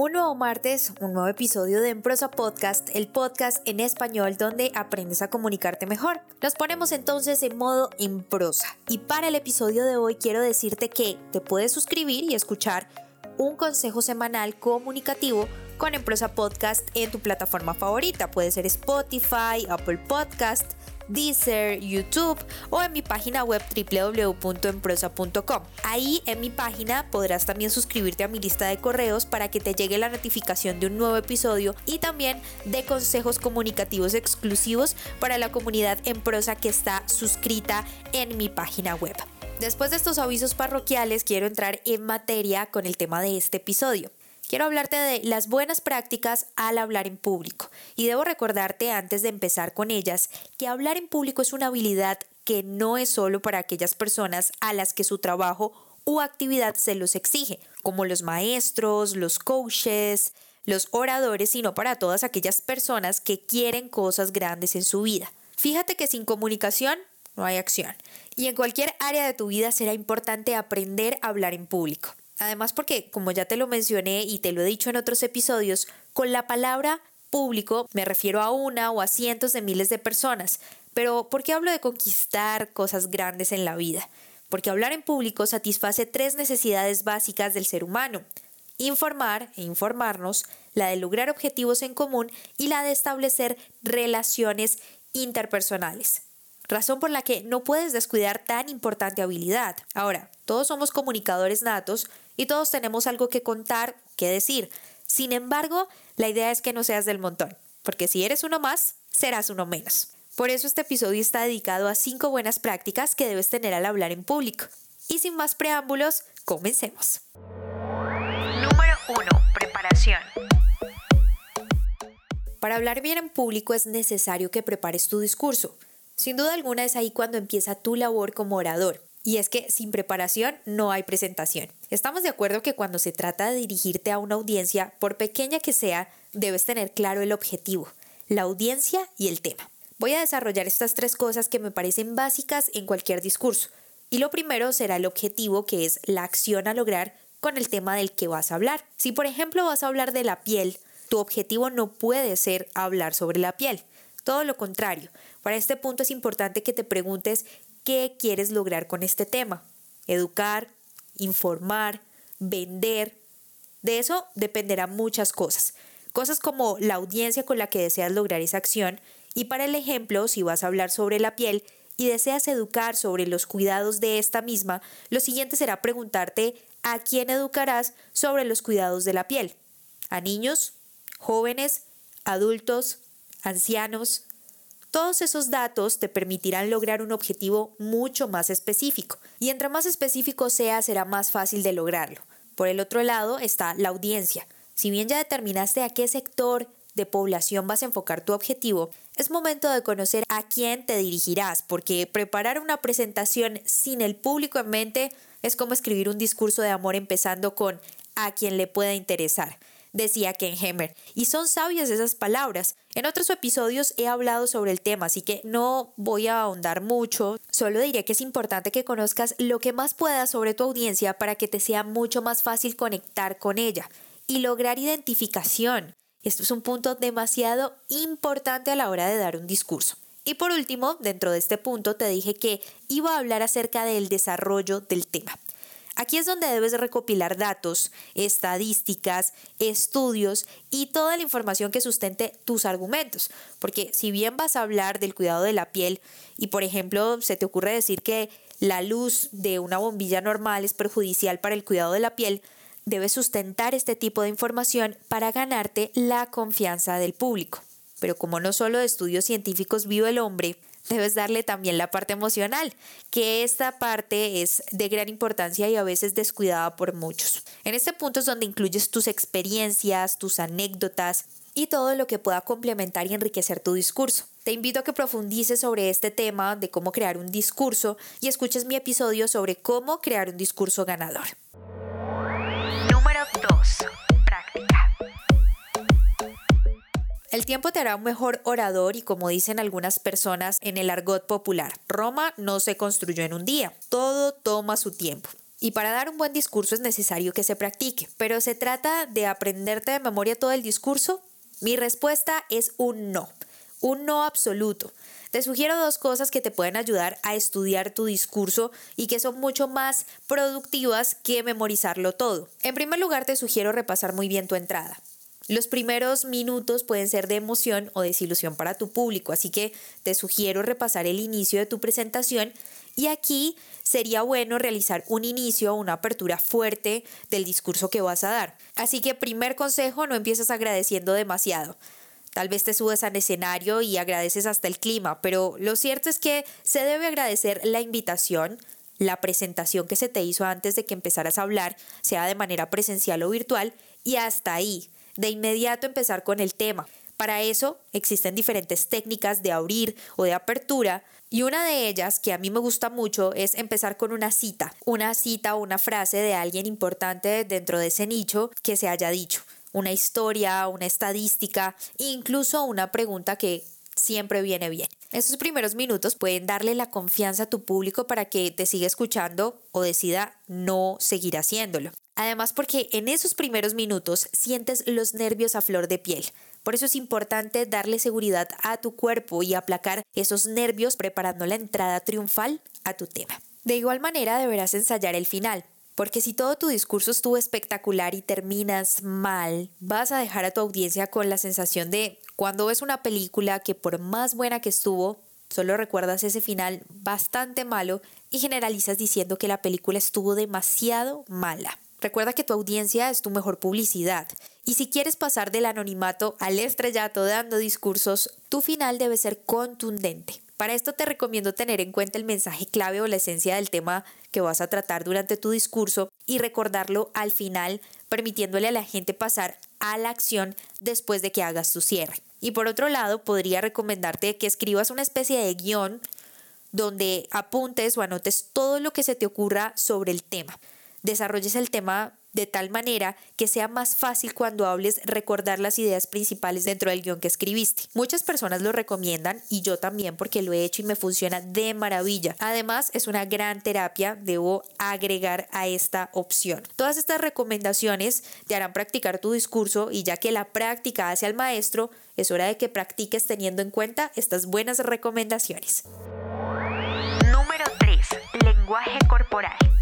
Un nuevo martes, un nuevo episodio de Emprosa Podcast, el podcast en español donde aprendes a comunicarte mejor. Nos ponemos entonces en modo en prosa. Y para el episodio de hoy quiero decirte que te puedes suscribir y escuchar un consejo semanal comunicativo con Emprosa Podcast en tu plataforma favorita. Puede ser Spotify, Apple Podcast, Deezer, YouTube o en mi página web www.emprosa.com. Ahí en mi página podrás también suscribirte a mi lista de correos para que te llegue la notificación de un nuevo episodio y también de consejos comunicativos exclusivos para la comunidad en prosa que está suscrita en mi página web. Después de estos avisos parroquiales quiero entrar en materia con el tema de este episodio. Quiero hablarte de las buenas prácticas al hablar en público y debo recordarte antes de empezar con ellas que hablar en público es una habilidad que no es solo para aquellas personas a las que su trabajo u actividad se los exige, como los maestros, los coaches, los oradores, sino para todas aquellas personas que quieren cosas grandes en su vida. Fíjate que sin comunicación no hay acción. Y en cualquier área de tu vida será importante aprender a hablar en público. Además porque, como ya te lo mencioné y te lo he dicho en otros episodios, con la palabra público me refiero a una o a cientos de miles de personas. Pero ¿por qué hablo de conquistar cosas grandes en la vida? Porque hablar en público satisface tres necesidades básicas del ser humano. Informar e informarnos, la de lograr objetivos en común y la de establecer relaciones interpersonales razón por la que no puedes descuidar tan importante habilidad. Ahora, todos somos comunicadores natos y todos tenemos algo que contar, que decir. Sin embargo, la idea es que no seas del montón, porque si eres uno más, serás uno menos. Por eso este episodio está dedicado a cinco buenas prácticas que debes tener al hablar en público. Y sin más preámbulos, comencemos. Número 1. Preparación. Para hablar bien en público es necesario que prepares tu discurso. Sin duda alguna es ahí cuando empieza tu labor como orador. Y es que sin preparación no hay presentación. Estamos de acuerdo que cuando se trata de dirigirte a una audiencia, por pequeña que sea, debes tener claro el objetivo, la audiencia y el tema. Voy a desarrollar estas tres cosas que me parecen básicas en cualquier discurso. Y lo primero será el objetivo, que es la acción a lograr con el tema del que vas a hablar. Si por ejemplo vas a hablar de la piel, tu objetivo no puede ser hablar sobre la piel. Todo lo contrario, para este punto es importante que te preguntes qué quieres lograr con este tema. Educar, informar, vender. De eso dependerá muchas cosas. Cosas como la audiencia con la que deseas lograr esa acción. Y para el ejemplo, si vas a hablar sobre la piel y deseas educar sobre los cuidados de esta misma, lo siguiente será preguntarte a quién educarás sobre los cuidados de la piel. ¿A niños? ¿Jóvenes? ¿Adultos? ancianos. Todos esos datos te permitirán lograr un objetivo mucho más específico y entre más específico sea será más fácil de lograrlo. Por el otro lado está la audiencia. Si bien ya determinaste a qué sector de población vas a enfocar tu objetivo, es momento de conocer a quién te dirigirás, porque preparar una presentación sin el público en mente es como escribir un discurso de amor empezando con a quien le pueda interesar decía Ken Hemmer. Y son sabias esas palabras. En otros episodios he hablado sobre el tema, así que no voy a ahondar mucho. Solo diré que es importante que conozcas lo que más puedas sobre tu audiencia para que te sea mucho más fácil conectar con ella y lograr identificación. Esto es un punto demasiado importante a la hora de dar un discurso. Y por último, dentro de este punto te dije que iba a hablar acerca del desarrollo del tema. Aquí es donde debes recopilar datos, estadísticas, estudios y toda la información que sustente tus argumentos. Porque si bien vas a hablar del cuidado de la piel y por ejemplo se te ocurre decir que la luz de una bombilla normal es perjudicial para el cuidado de la piel, debes sustentar este tipo de información para ganarte la confianza del público. Pero como no solo de estudios científicos vive el hombre, debes darle también la parte emocional, que esta parte es de gran importancia y a veces descuidada por muchos. En este punto es donde incluyes tus experiencias, tus anécdotas y todo lo que pueda complementar y enriquecer tu discurso. Te invito a que profundices sobre este tema de cómo crear un discurso y escuches mi episodio sobre cómo crear un discurso ganador. Número 2. El tiempo te hará un mejor orador y como dicen algunas personas en el argot popular, Roma no se construyó en un día, todo toma su tiempo. Y para dar un buen discurso es necesario que se practique, pero ¿se trata de aprenderte de memoria todo el discurso? Mi respuesta es un no, un no absoluto. Te sugiero dos cosas que te pueden ayudar a estudiar tu discurso y que son mucho más productivas que memorizarlo todo. En primer lugar, te sugiero repasar muy bien tu entrada. Los primeros minutos pueden ser de emoción o desilusión para tu público, así que te sugiero repasar el inicio de tu presentación y aquí sería bueno realizar un inicio o una apertura fuerte del discurso que vas a dar. Así que primer consejo, no empieces agradeciendo demasiado. Tal vez te subes al escenario y agradeces hasta el clima, pero lo cierto es que se debe agradecer la invitación, la presentación que se te hizo antes de que empezaras a hablar, sea de manera presencial o virtual, y hasta ahí de inmediato empezar con el tema. Para eso existen diferentes técnicas de abrir o de apertura y una de ellas que a mí me gusta mucho es empezar con una cita, una cita o una frase de alguien importante dentro de ese nicho que se haya dicho, una historia, una estadística, incluso una pregunta que siempre viene bien. Estos primeros minutos pueden darle la confianza a tu público para que te siga escuchando o decida no seguir haciéndolo. Además porque en esos primeros minutos sientes los nervios a flor de piel. Por eso es importante darle seguridad a tu cuerpo y aplacar esos nervios preparando la entrada triunfal a tu tema. De igual manera deberás ensayar el final, porque si todo tu discurso estuvo espectacular y terminas mal, vas a dejar a tu audiencia con la sensación de cuando ves una película que por más buena que estuvo, solo recuerdas ese final bastante malo y generalizas diciendo que la película estuvo demasiado mala. Recuerda que tu audiencia es tu mejor publicidad. Y si quieres pasar del anonimato al estrellato dando discursos, tu final debe ser contundente. Para esto te recomiendo tener en cuenta el mensaje clave o la esencia del tema que vas a tratar durante tu discurso y recordarlo al final, permitiéndole a la gente pasar a la acción después de que hagas tu cierre. Y por otro lado, podría recomendarte que escribas una especie de guion donde apuntes o anotes todo lo que se te ocurra sobre el tema desarrolles el tema de tal manera que sea más fácil cuando hables recordar las ideas principales dentro del guion que escribiste. Muchas personas lo recomiendan y yo también porque lo he hecho y me funciona de maravilla. Además es una gran terapia, debo agregar a esta opción. Todas estas recomendaciones te harán practicar tu discurso y ya que la práctica hace al maestro, es hora de que practiques teniendo en cuenta estas buenas recomendaciones. Número 3. Lenguaje corporal.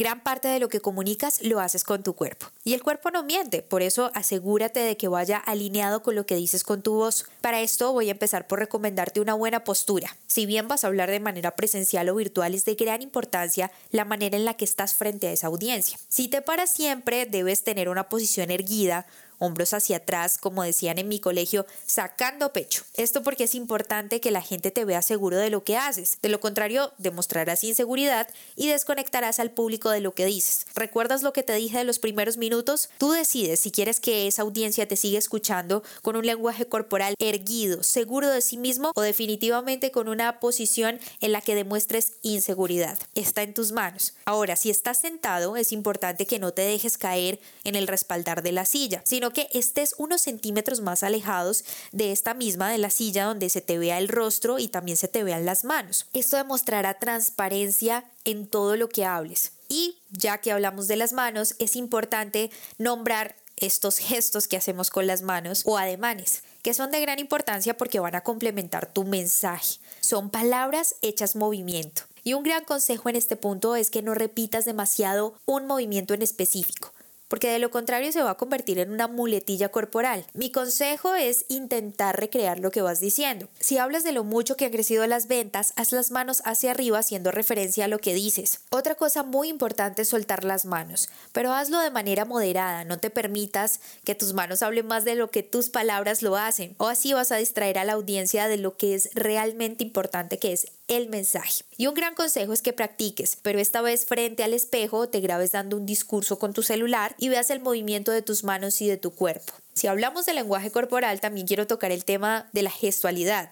Gran parte de lo que comunicas lo haces con tu cuerpo. Y el cuerpo no miente, por eso asegúrate de que vaya alineado con lo que dices con tu voz. Para esto voy a empezar por recomendarte una buena postura. Si bien vas a hablar de manera presencial o virtual, es de gran importancia la manera en la que estás frente a esa audiencia. Si te paras siempre, debes tener una posición erguida, hombros hacia atrás, como decían en mi colegio, sacando pecho. Esto porque es importante que la gente te vea seguro de lo que haces. De lo contrario, demostrarás inseguridad y desconectarás al público de lo que dices. ¿Recuerdas lo que te dije de los primeros minutos? Tú decides si quieres que esa audiencia te siga escuchando con un lenguaje corporal erguido, seguro de sí mismo o definitivamente con una posición en la que demuestres inseguridad. Está en tus manos. Ahora, si estás sentado, es importante que no te dejes caer en el respaldar de la silla, sino que estés unos centímetros más alejados de esta misma, de la silla, donde se te vea el rostro y también se te vean las manos. Esto demostrará transparencia en todo lo que hables. Y ya que hablamos de las manos, es importante nombrar estos gestos que hacemos con las manos o ademanes, que son de gran importancia porque van a complementar tu mensaje. Son palabras hechas movimiento. Y un gran consejo en este punto es que no repitas demasiado un movimiento en específico porque de lo contrario se va a convertir en una muletilla corporal. Mi consejo es intentar recrear lo que vas diciendo. Si hablas de lo mucho que han crecido las ventas, haz las manos hacia arriba haciendo referencia a lo que dices. Otra cosa muy importante es soltar las manos, pero hazlo de manera moderada, no te permitas que tus manos hablen más de lo que tus palabras lo hacen, o así vas a distraer a la audiencia de lo que es realmente importante, que es el mensaje. Y un gran consejo es que practiques, pero esta vez frente al espejo te grabes dando un discurso con tu celular y veas el movimiento de tus manos y de tu cuerpo. Si hablamos de lenguaje corporal, también quiero tocar el tema de la gestualidad.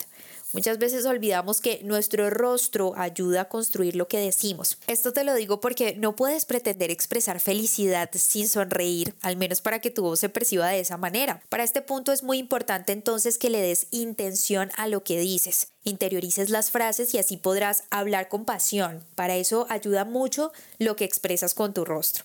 Muchas veces olvidamos que nuestro rostro ayuda a construir lo que decimos. Esto te lo digo porque no puedes pretender expresar felicidad sin sonreír, al menos para que tu voz se perciba de esa manera. Para este punto es muy importante entonces que le des intención a lo que dices. Interiorices las frases y así podrás hablar con pasión. Para eso ayuda mucho lo que expresas con tu rostro.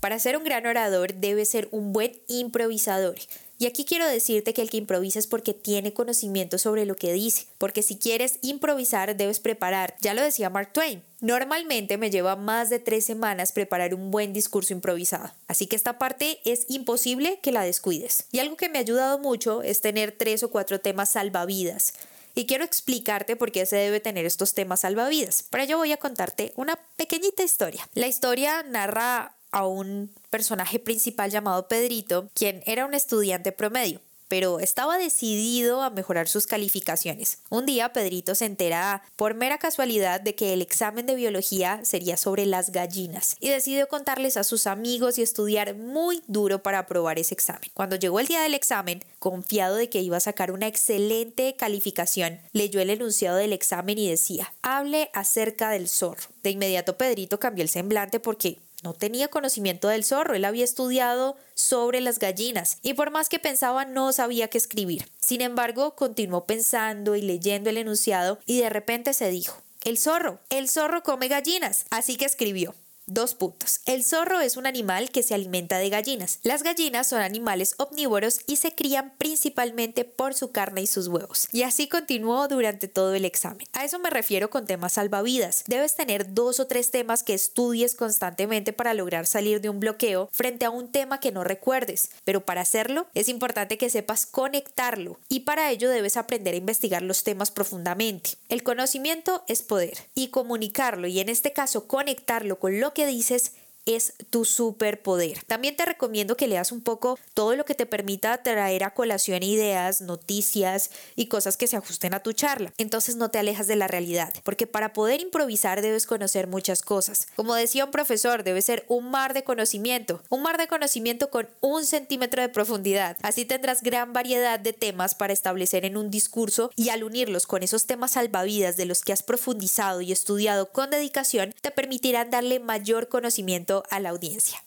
Para ser un gran orador debe ser un buen improvisador. Y aquí quiero decirte que el que improvisa es porque tiene conocimiento sobre lo que dice, porque si quieres improvisar debes preparar, ya lo decía Mark Twain, normalmente me lleva más de tres semanas preparar un buen discurso improvisado, así que esta parte es imposible que la descuides. Y algo que me ha ayudado mucho es tener tres o cuatro temas salvavidas. Y quiero explicarte por qué se debe tener estos temas salvavidas. Para ello voy a contarte una pequeñita historia. La historia narra a un personaje principal llamado Pedrito, quien era un estudiante promedio pero estaba decidido a mejorar sus calificaciones. Un día Pedrito se entera por mera casualidad de que el examen de biología sería sobre las gallinas y decidió contarles a sus amigos y estudiar muy duro para aprobar ese examen. Cuando llegó el día del examen, confiado de que iba a sacar una excelente calificación, leyó el enunciado del examen y decía, hable acerca del zorro. De inmediato Pedrito cambió el semblante porque no tenía conocimiento del zorro, él había estudiado sobre las gallinas y por más que pensaba no sabía qué escribir. Sin embargo, continuó pensando y leyendo el enunciado y de repente se dijo, el zorro, el zorro come gallinas. Así que escribió, Dos puntos. El zorro es un animal que se alimenta de gallinas. Las gallinas son animales omnívoros y se crían principalmente por su carne y sus huevos. Y así continuó durante todo el examen. A eso me refiero con temas salvavidas. Debes tener dos o tres temas que estudies constantemente para lograr salir de un bloqueo frente a un tema que no recuerdes. Pero para hacerlo es importante que sepas conectarlo y para ello debes aprender a investigar los temas profundamente. El conocimiento es poder y comunicarlo y en este caso conectarlo con lo que dices es tu superpoder. También te recomiendo que leas un poco todo lo que te permita traer a colación ideas, noticias y cosas que se ajusten a tu charla. Entonces no te alejas de la realidad, porque para poder improvisar debes conocer muchas cosas. Como decía un profesor, debe ser un mar de conocimiento, un mar de conocimiento con un centímetro de profundidad. Así tendrás gran variedad de temas para establecer en un discurso y al unirlos con esos temas salvavidas de los que has profundizado y estudiado con dedicación, te permitirán darle mayor conocimiento a la audiencia.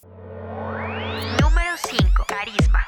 Número 5. Carisma.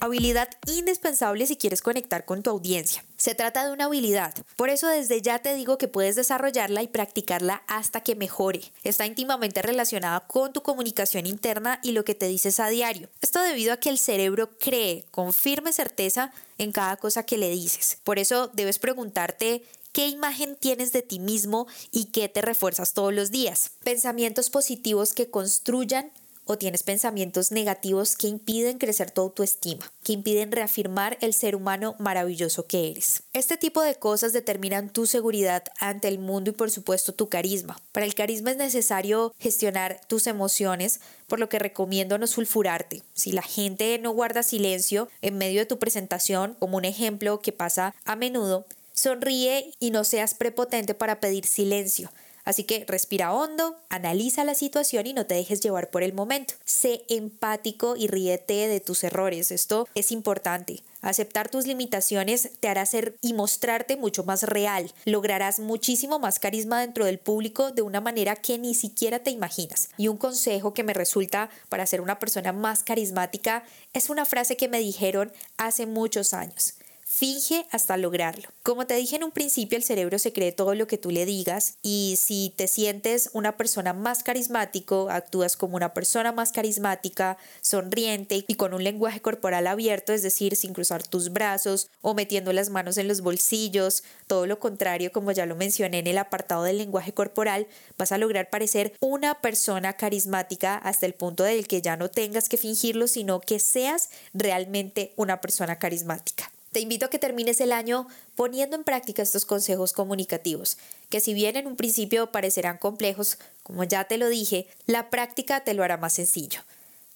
Habilidad indispensable si quieres conectar con tu audiencia. Se trata de una habilidad, por eso desde ya te digo que puedes desarrollarla y practicarla hasta que mejore. Está íntimamente relacionada con tu comunicación interna y lo que te dices a diario. Esto debido a que el cerebro cree con firme certeza en cada cosa que le dices. Por eso debes preguntarte qué imagen tienes de ti mismo y qué te refuerzas todos los días. Pensamientos positivos que construyan o tienes pensamientos negativos que impiden crecer tu autoestima, que impiden reafirmar el ser humano maravilloso que eres. Este tipo de cosas determinan tu seguridad ante el mundo y por supuesto tu carisma. Para el carisma es necesario gestionar tus emociones, por lo que recomiendo no sulfurarte. Si la gente no guarda silencio en medio de tu presentación, como un ejemplo que pasa a menudo, Sonríe y no seas prepotente para pedir silencio. Así que respira hondo, analiza la situación y no te dejes llevar por el momento. Sé empático y ríete de tus errores. Esto es importante. Aceptar tus limitaciones te hará ser y mostrarte mucho más real. Lograrás muchísimo más carisma dentro del público de una manera que ni siquiera te imaginas. Y un consejo que me resulta para ser una persona más carismática es una frase que me dijeron hace muchos años. Finge hasta lograrlo. Como te dije en un principio, el cerebro se cree todo lo que tú le digas y si te sientes una persona más carismático, actúas como una persona más carismática, sonriente y con un lenguaje corporal abierto, es decir, sin cruzar tus brazos o metiendo las manos en los bolsillos, todo lo contrario, como ya lo mencioné en el apartado del lenguaje corporal, vas a lograr parecer una persona carismática hasta el punto del que ya no tengas que fingirlo, sino que seas realmente una persona carismática. Te invito a que termines el año poniendo en práctica estos consejos comunicativos, que si bien en un principio parecerán complejos, como ya te lo dije, la práctica te lo hará más sencillo.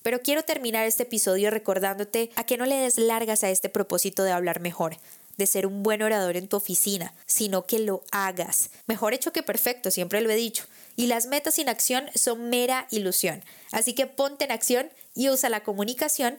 Pero quiero terminar este episodio recordándote a que no le des largas a este propósito de hablar mejor, de ser un buen orador en tu oficina, sino que lo hagas. Mejor hecho que perfecto, siempre lo he dicho. Y las metas sin acción son mera ilusión. Así que ponte en acción y usa la comunicación